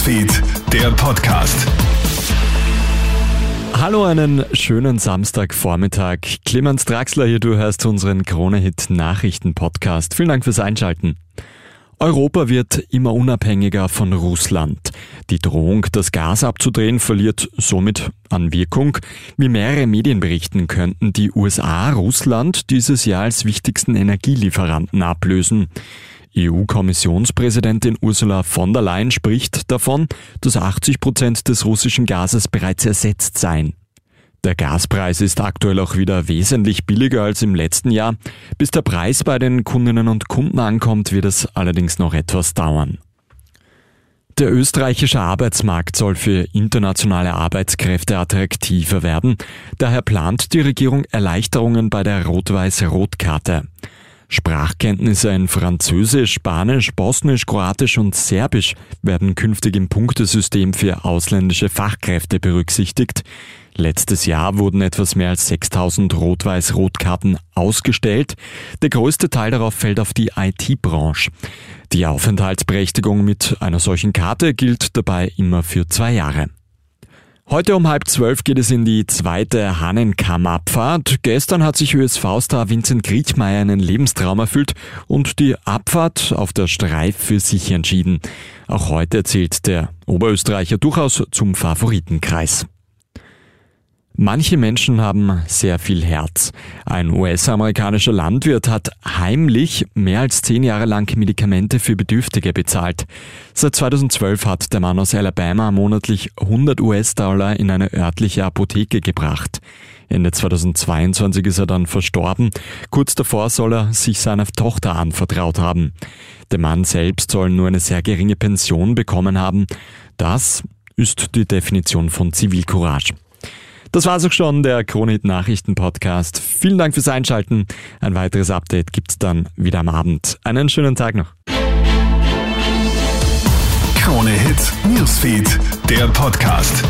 Newsfeed, der Podcast. Hallo, einen schönen Samstagvormittag. Clemens Draxler hier, du hörst unseren Krone-Hit Nachrichten-Podcast. Vielen Dank fürs Einschalten. Europa wird immer unabhängiger von Russland. Die Drohung, das Gas abzudrehen, verliert somit an Wirkung. Wie mehrere Medien berichten, könnten die USA Russland dieses Jahr als wichtigsten Energielieferanten ablösen. EU-Kommissionspräsidentin Ursula von der Leyen spricht davon, dass 80 Prozent des russischen Gases bereits ersetzt seien. Der Gaspreis ist aktuell auch wieder wesentlich billiger als im letzten Jahr. Bis der Preis bei den Kundinnen und Kunden ankommt, wird es allerdings noch etwas dauern. Der österreichische Arbeitsmarkt soll für internationale Arbeitskräfte attraktiver werden. Daher plant die Regierung Erleichterungen bei der Rot-Weiß-Rot-Karte. Sprachkenntnisse in Französisch, Spanisch, Bosnisch, Kroatisch und Serbisch werden künftig im Punktesystem für ausländische Fachkräfte berücksichtigt. Letztes Jahr wurden etwas mehr als 6000 Rot-Weiß-Rot-Karten ausgestellt. Der größte Teil darauf fällt auf die IT-Branche. Die Aufenthaltsberechtigung mit einer solchen Karte gilt dabei immer für zwei Jahre. Heute um halb zwölf geht es in die zweite Hannenkammabfahrt. Gestern hat sich ÖSV-Star Vincent Griechmeier einen Lebenstraum erfüllt und die Abfahrt auf der Streif für sich entschieden. Auch heute zählt der Oberösterreicher durchaus zum Favoritenkreis. Manche Menschen haben sehr viel Herz. Ein US-amerikanischer Landwirt hat heimlich mehr als zehn Jahre lang Medikamente für Bedürftige bezahlt. Seit 2012 hat der Mann aus Alabama monatlich 100 US-Dollar in eine örtliche Apotheke gebracht. Ende 2022 ist er dann verstorben. Kurz davor soll er sich seiner Tochter anvertraut haben. Der Mann selbst soll nur eine sehr geringe Pension bekommen haben. Das ist die Definition von Zivilcourage. Das war's auch schon, der Kronhit Nachrichten Podcast. Vielen Dank fürs Einschalten. Ein weiteres Update gibt's dann wieder am Abend. Einen schönen Tag noch. Krone Hit Newsfeed, der Podcast.